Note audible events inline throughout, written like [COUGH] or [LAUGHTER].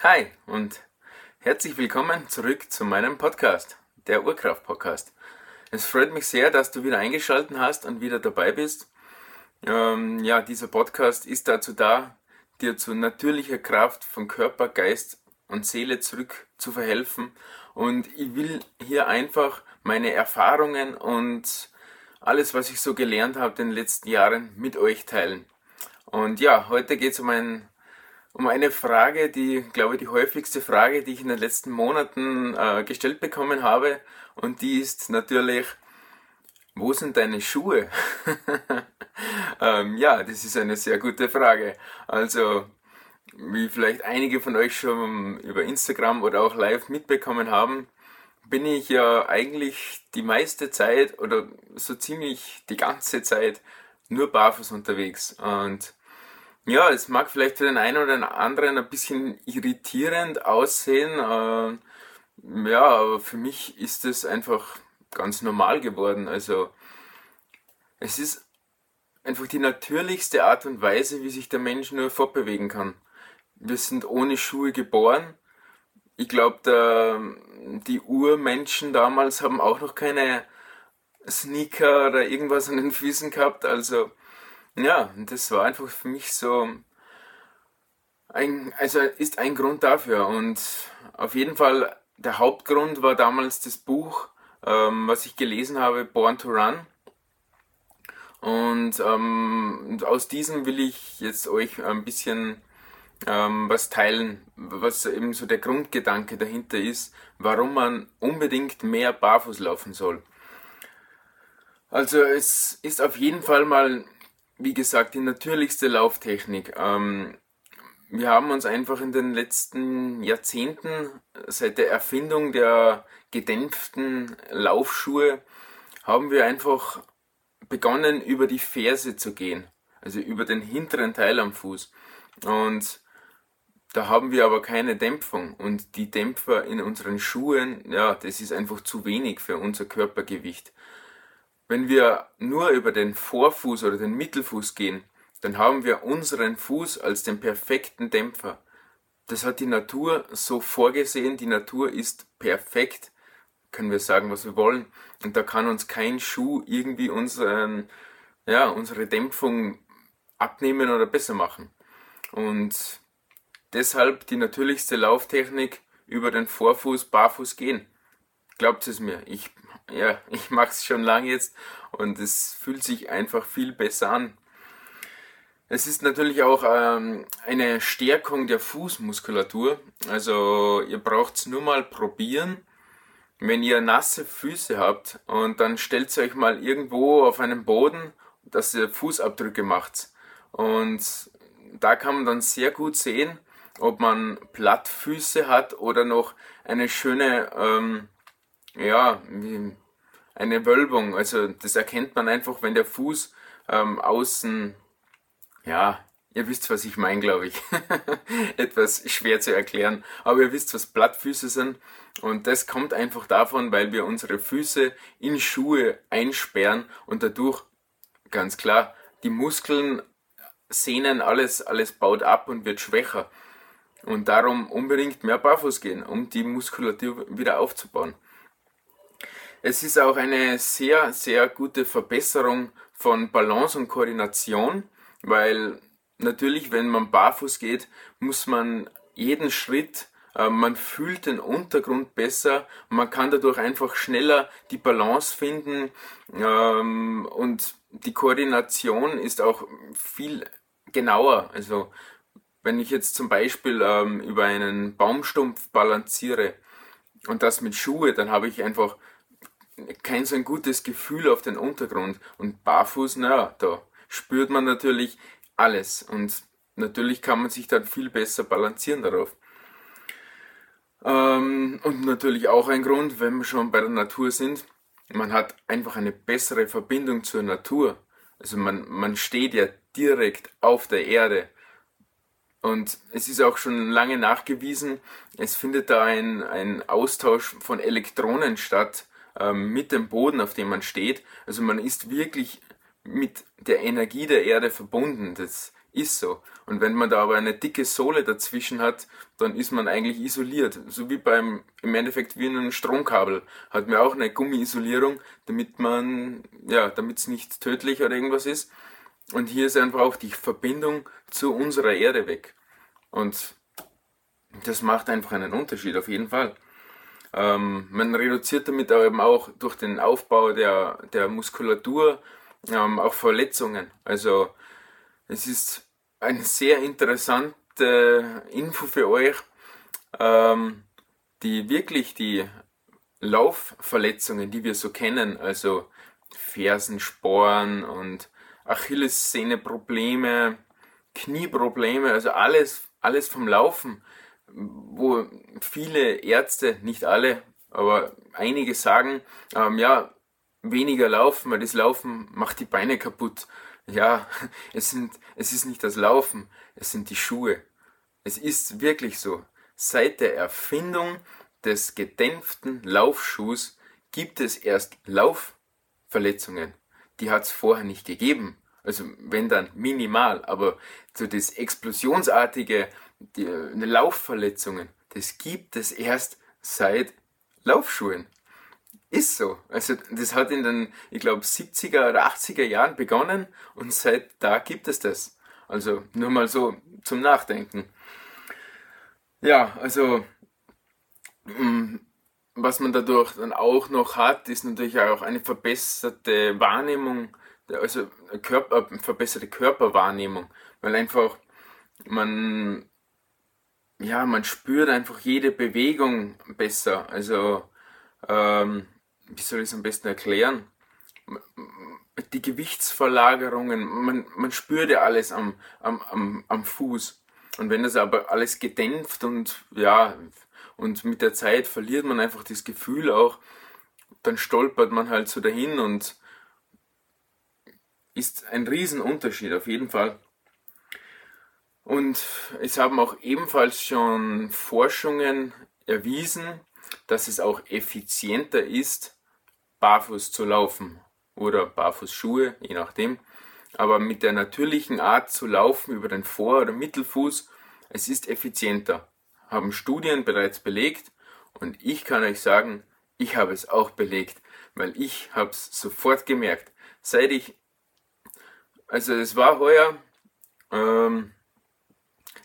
Hi und herzlich willkommen zurück zu meinem Podcast, der Urkraft Podcast. Es freut mich sehr, dass du wieder eingeschaltet hast und wieder dabei bist. Ähm, ja, dieser Podcast ist dazu da, dir zu natürlicher Kraft von Körper, Geist und Seele zurück zu verhelfen. Und ich will hier einfach meine Erfahrungen und alles, was ich so gelernt habe in den letzten Jahren, mit euch teilen. Und ja, heute geht es um ein um eine Frage, die, glaube ich, die häufigste Frage, die ich in den letzten Monaten äh, gestellt bekommen habe. Und die ist natürlich, wo sind deine Schuhe? [LAUGHS] ähm, ja, das ist eine sehr gute Frage. Also, wie vielleicht einige von euch schon über Instagram oder auch live mitbekommen haben, bin ich ja eigentlich die meiste Zeit oder so ziemlich die ganze Zeit nur barfuß unterwegs. Und ja, es mag vielleicht für den einen oder den anderen ein bisschen irritierend aussehen. Äh, ja, aber für mich ist es einfach ganz normal geworden. Also es ist einfach die natürlichste Art und Weise, wie sich der Mensch nur fortbewegen kann. Wir sind ohne Schuhe geboren. Ich glaube, die Urmenschen damals haben auch noch keine Sneaker oder irgendwas an den Füßen gehabt. Also ja, das war einfach für mich so ein, also ist ein Grund dafür. Und auf jeden Fall der Hauptgrund war damals das Buch, ähm, was ich gelesen habe, Born to Run. Und ähm, aus diesem will ich jetzt euch ein bisschen ähm, was teilen, was eben so der Grundgedanke dahinter ist, warum man unbedingt mehr barfuß laufen soll. Also es ist auf jeden Fall mal wie gesagt, die natürlichste Lauftechnik. Ähm, wir haben uns einfach in den letzten Jahrzehnten, seit der Erfindung der gedämpften Laufschuhe, haben wir einfach begonnen, über die Ferse zu gehen. Also über den hinteren Teil am Fuß. Und da haben wir aber keine Dämpfung. Und die Dämpfer in unseren Schuhen, ja, das ist einfach zu wenig für unser Körpergewicht. Wenn wir nur über den Vorfuß oder den Mittelfuß gehen, dann haben wir unseren Fuß als den perfekten Dämpfer. Das hat die Natur so vorgesehen. Die Natur ist perfekt. Können wir sagen, was wir wollen. Und da kann uns kein Schuh irgendwie unseren, ja, unsere Dämpfung abnehmen oder besser machen. Und deshalb die natürlichste Lauftechnik über den Vorfuß barfuß gehen. Glaubt es mir, ich ja, ich mache es schon lange jetzt und es fühlt sich einfach viel besser an. Es ist natürlich auch ähm, eine Stärkung der Fußmuskulatur. Also ihr braucht es nur mal probieren. Wenn ihr nasse Füße habt und dann stellt euch mal irgendwo auf einen Boden, dass ihr Fußabdrücke macht. Und da kann man dann sehr gut sehen, ob man Plattfüße hat oder noch eine schöne ähm, ja, eine Wölbung. Also das erkennt man einfach, wenn der Fuß ähm, außen, ja, ihr wisst, was ich meine, glaube ich. [LAUGHS] Etwas schwer zu erklären, aber ihr wisst, was Blattfüße sind. Und das kommt einfach davon, weil wir unsere Füße in Schuhe einsperren und dadurch, ganz klar, die Muskeln, Sehnen, alles, alles baut ab und wird schwächer. Und darum unbedingt mehr barfuß gehen, um die Muskulatur wieder aufzubauen. Es ist auch eine sehr, sehr gute Verbesserung von Balance und Koordination, weil natürlich, wenn man barfuß geht, muss man jeden Schritt, äh, man fühlt den Untergrund besser, man kann dadurch einfach schneller die Balance finden ähm, und die Koordination ist auch viel genauer. Also wenn ich jetzt zum Beispiel ähm, über einen Baumstumpf balanciere und das mit Schuhe, dann habe ich einfach kein so ein gutes Gefühl auf den Untergrund. Und barfuß, naja, da spürt man natürlich alles. Und natürlich kann man sich dann viel besser balancieren darauf. Ähm, und natürlich auch ein Grund, wenn wir schon bei der Natur sind, man hat einfach eine bessere Verbindung zur Natur. Also man, man steht ja direkt auf der Erde. Und es ist auch schon lange nachgewiesen, es findet da ein, ein Austausch von Elektronen statt ähm, mit dem Boden, auf dem man steht. Also man ist wirklich mit der Energie der Erde verbunden. Das Ist so. Und wenn man da aber eine dicke Sohle dazwischen hat, dann ist man eigentlich isoliert. So wie beim, im Endeffekt wie in einem Stromkabel. Hat man auch eine Gummiisolierung, damit man, ja, damit es nicht tödlich oder irgendwas ist. Und hier ist einfach auch die Verbindung zu unserer Erde weg. Und das macht einfach einen Unterschied, auf jeden Fall. Ähm, man reduziert damit eben auch durch den Aufbau der, der Muskulatur ähm, auch Verletzungen. Also es ist eine sehr interessante Info für euch, ähm, die wirklich die Laufverletzungen, die wir so kennen, also Fersensporen und Achillessehne-Probleme, Knieprobleme, also alles, alles vom Laufen, wo viele Ärzte, nicht alle, aber einige sagen, ähm, ja, weniger laufen, weil das Laufen macht die Beine kaputt. Ja, [LAUGHS] es, sind, es ist nicht das Laufen, es sind die Schuhe. Es ist wirklich so. Seit der Erfindung des gedämpften Laufschuhs gibt es erst Laufverletzungen. Die hat es vorher nicht gegeben. Also wenn dann minimal, aber so das explosionsartige, die, Laufverletzungen, das gibt es erst seit Laufschuhen. Ist so. Also das hat in den, ich glaube, 70er oder 80er Jahren begonnen und seit da gibt es das. Also nur mal so zum Nachdenken. Ja, also mm, was man dadurch dann auch noch hat, ist natürlich auch eine verbesserte Wahrnehmung, also Körper, verbesserte Körperwahrnehmung, weil einfach man ja, man spürt einfach jede Bewegung besser. Also ähm, wie soll ich es am besten erklären? Die Gewichtsverlagerungen, man, man spürt ja alles am, am, am, am Fuß. Und wenn das aber alles gedämpft und ja, und mit der Zeit verliert man einfach das Gefühl auch, dann stolpert man halt so dahin und ist ein Riesenunterschied auf jeden Fall. Und es haben auch ebenfalls schon Forschungen erwiesen, dass es auch effizienter ist, barfuß zu laufen oder Barfußschuhe, je nachdem. Aber mit der natürlichen Art zu laufen über den Vor- oder Mittelfuß, es ist effizienter. Haben Studien bereits belegt und ich kann euch sagen, ich habe es auch belegt, weil ich habe es sofort gemerkt. Seit ich, also es war heuer, ähm,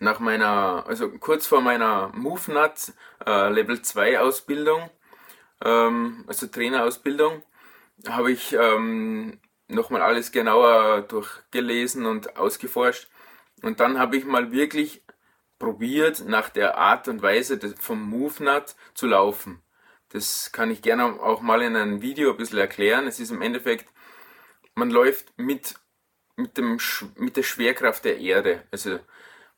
nach meiner, also kurz vor meiner MoveNut äh, Level 2 Ausbildung, ähm, also Trainerausbildung, habe ich ähm, nochmal alles genauer durchgelesen und ausgeforscht. Und dann habe ich mal wirklich probiert, nach der Art und Weise vom MoveNut zu laufen. Das kann ich gerne auch mal in einem Video ein bisschen erklären. Es ist im Endeffekt, man läuft mit, mit, dem, mit der Schwerkraft der Erde. Also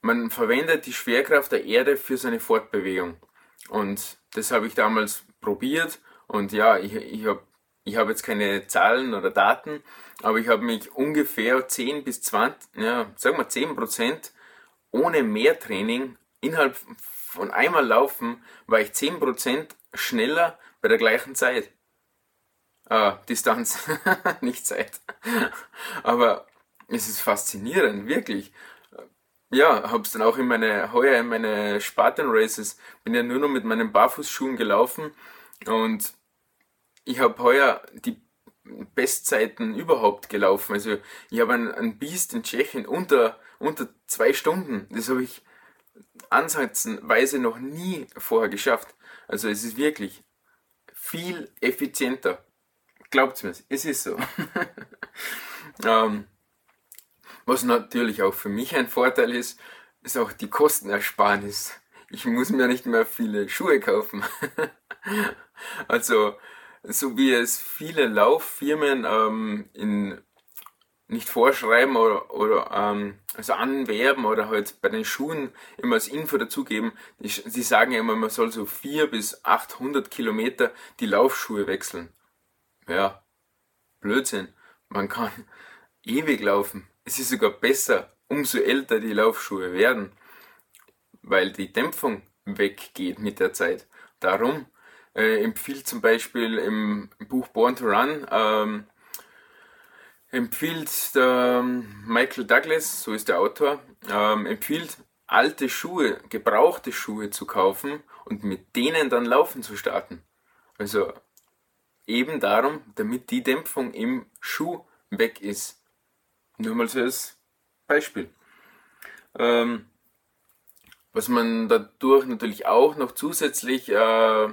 man verwendet die Schwerkraft der Erde für seine Fortbewegung. Und das habe ich damals probiert und ja, ich, ich habe ich hab jetzt keine Zahlen oder Daten, aber ich habe mich ungefähr 10 bis 20, ja, sagen wir 10 Prozent ohne mehr Training innerhalb von einmal Laufen war ich 10 Prozent schneller bei der gleichen Zeit. Ah, Distanz, [LAUGHS] nicht Zeit. Aber es ist faszinierend, wirklich. Ja, hab's dann auch in meine, heuer in meine Spartan Races, bin ja nur noch mit meinen Barfußschuhen gelaufen und ich habe heuer die Bestzeiten überhaupt gelaufen. Also ich habe ein, ein Biest in Tschechien unter, unter zwei Stunden. Das habe ich ansatzweise noch nie vorher geschafft. Also es ist wirklich viel effizienter. Glaubt's mir, es ist so. [LAUGHS] ähm, was natürlich auch für mich ein Vorteil ist, ist auch die Kostenersparnis. Ich muss mir nicht mehr viele Schuhe kaufen. [LAUGHS] also, so wie es viele Lauffirmen ähm, in nicht vorschreiben oder, oder ähm, also anwerben oder halt bei den Schuhen immer als Info dazugeben. Die sagen ja immer, man soll so 400 bis 800 Kilometer die Laufschuhe wechseln. Ja, Blödsinn. Man kann [LAUGHS] ewig laufen. Es ist sogar besser, umso älter die Laufschuhe werden, weil die Dämpfung weggeht mit der Zeit. Darum äh, empfiehlt zum Beispiel im Buch Born to Run ähm, empfiehlt der Michael Douglas, so ist der Autor, ähm, empfiehlt alte Schuhe, gebrauchte Schuhe zu kaufen und mit denen dann laufen zu starten. Also eben darum, damit die Dämpfung im Schuh weg ist. Nur mal so als Beispiel. Ähm, was man dadurch natürlich auch noch zusätzlich äh,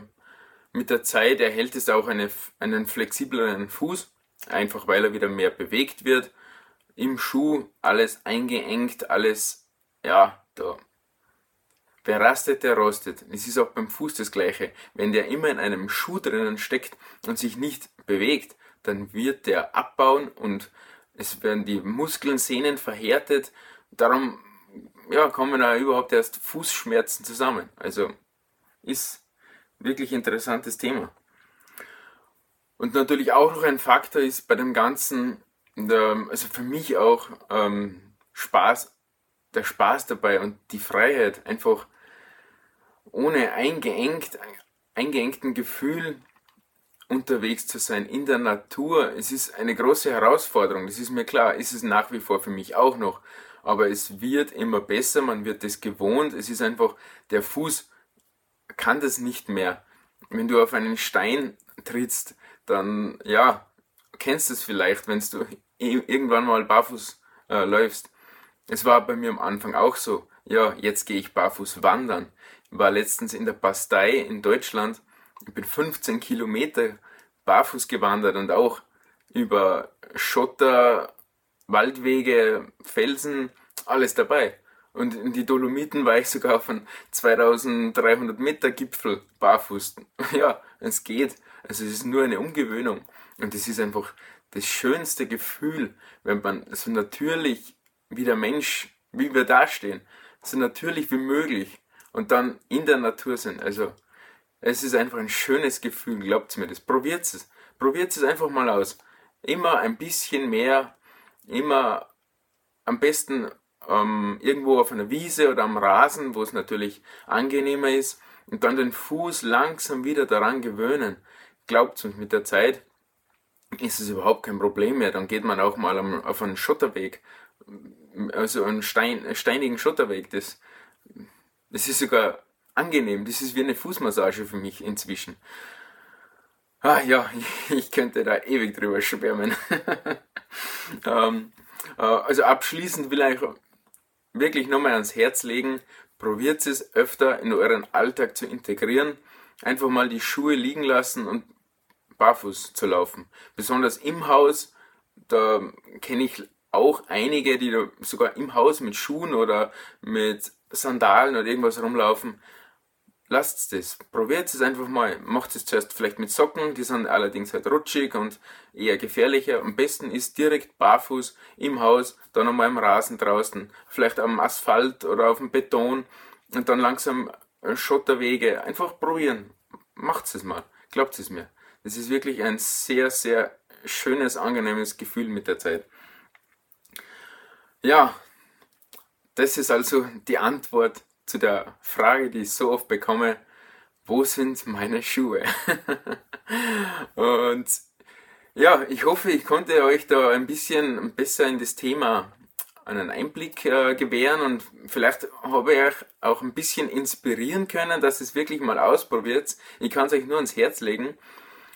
mit der Zeit erhält, ist auch eine, einen flexibleren Fuß, einfach weil er wieder mehr bewegt wird. Im Schuh alles eingeengt, alles, ja, da. Wer rastet, der rostet. Es ist auch beim Fuß das Gleiche. Wenn der immer in einem Schuh drinnen steckt und sich nicht bewegt, dann wird der abbauen und es werden die Muskeln, Sehnen verhärtet. Darum ja, kommen da überhaupt erst Fußschmerzen zusammen. Also ist wirklich interessantes Thema. Und natürlich auch noch ein Faktor ist bei dem Ganzen, also für mich auch ähm, Spaß, der Spaß dabei und die Freiheit, einfach ohne eingeengt, eingeengten Gefühl unterwegs zu sein in der Natur. Es ist eine große Herausforderung, das ist mir klar, ist es nach wie vor für mich auch noch aber es wird immer besser, man wird es gewohnt, es ist einfach, der Fuß kann das nicht mehr. Wenn du auf einen Stein trittst, dann, ja, kennst du es vielleicht, wenn du irgendwann mal barfuß äh, läufst. Es war bei mir am Anfang auch so. Ja, jetzt gehe ich barfuß wandern. War letztens in der Bastei in Deutschland. Ich bin 15 Kilometer barfuß gewandert und auch über Schotter, Waldwege, Felsen, alles dabei. Und in die Dolomiten war ich sogar auf einem 2300 Meter Gipfel barfuß. [LAUGHS] Ja, es geht. Also es ist nur eine Umgewöhnung. Und es ist einfach das schönste Gefühl, wenn man so natürlich wie der Mensch, wie wir dastehen, so natürlich wie möglich und dann in der Natur sind. Also es ist einfach ein schönes Gefühl, glaubt mir das. Probiert es. Probiert es einfach mal aus. Immer ein bisschen mehr immer am besten ähm, irgendwo auf einer Wiese oder am Rasen, wo es natürlich angenehmer ist, und dann den Fuß langsam wieder daran gewöhnen. Glaubt uns, mit der Zeit ist es überhaupt kein Problem mehr. Dann geht man auch mal auf einen Schotterweg, also einen Stein, steinigen Schotterweg. Das, das ist sogar angenehm. Das ist wie eine Fußmassage für mich inzwischen. Ah ja, [LAUGHS] ich könnte da ewig drüber schwärmen. [LAUGHS] ähm, äh, also abschließend will ich wirklich nochmal ans Herz legen, probiert es öfter in euren Alltag zu integrieren. Einfach mal die Schuhe liegen lassen und barfuß zu laufen. Besonders im Haus, da kenne ich auch einige, die sogar im Haus mit Schuhen oder mit Sandalen oder irgendwas rumlaufen lasst es. Probiert es einfach mal. Macht es zuerst vielleicht mit Socken, die sind allerdings halt rutschig und eher gefährlicher. Am besten ist direkt barfuß im Haus, dann einmal im Rasen draußen, vielleicht am Asphalt oder auf dem Beton und dann langsam Schotterwege. Einfach probieren. Macht es mal. Glaubt es mir. Das ist wirklich ein sehr, sehr schönes, angenehmes Gefühl mit der Zeit. Ja, das ist also die Antwort zu der Frage, die ich so oft bekomme, wo sind meine Schuhe? [LAUGHS] und ja, ich hoffe, ich konnte euch da ein bisschen besser in das Thema einen Einblick äh, gewähren und vielleicht habe ich euch auch ein bisschen inspirieren können, dass es wirklich mal ausprobiert. Ich kann es euch nur ans Herz legen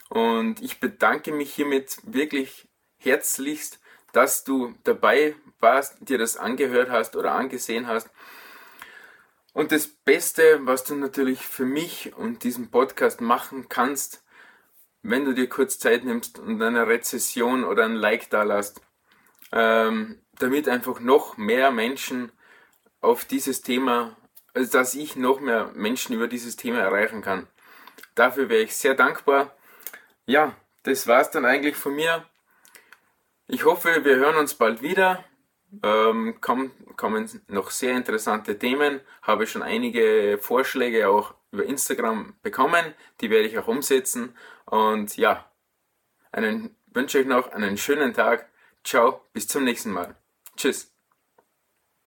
und ich bedanke mich hiermit wirklich herzlichst, dass du dabei warst, dir das angehört hast oder angesehen hast und das Beste, was du natürlich für mich und diesen Podcast machen kannst, wenn du dir kurz Zeit nimmst und eine Rezession oder ein Like da lässt, ähm, damit einfach noch mehr Menschen auf dieses Thema, also dass ich noch mehr Menschen über dieses Thema erreichen kann. Dafür wäre ich sehr dankbar. Ja, das war's dann eigentlich von mir. Ich hoffe, wir hören uns bald wieder ähm, kommen, kommen noch sehr interessante Themen. Habe schon einige Vorschläge auch über Instagram bekommen. Die werde ich auch umsetzen. Und ja, einen, wünsche euch noch einen schönen Tag. Ciao, bis zum nächsten Mal. Tschüss.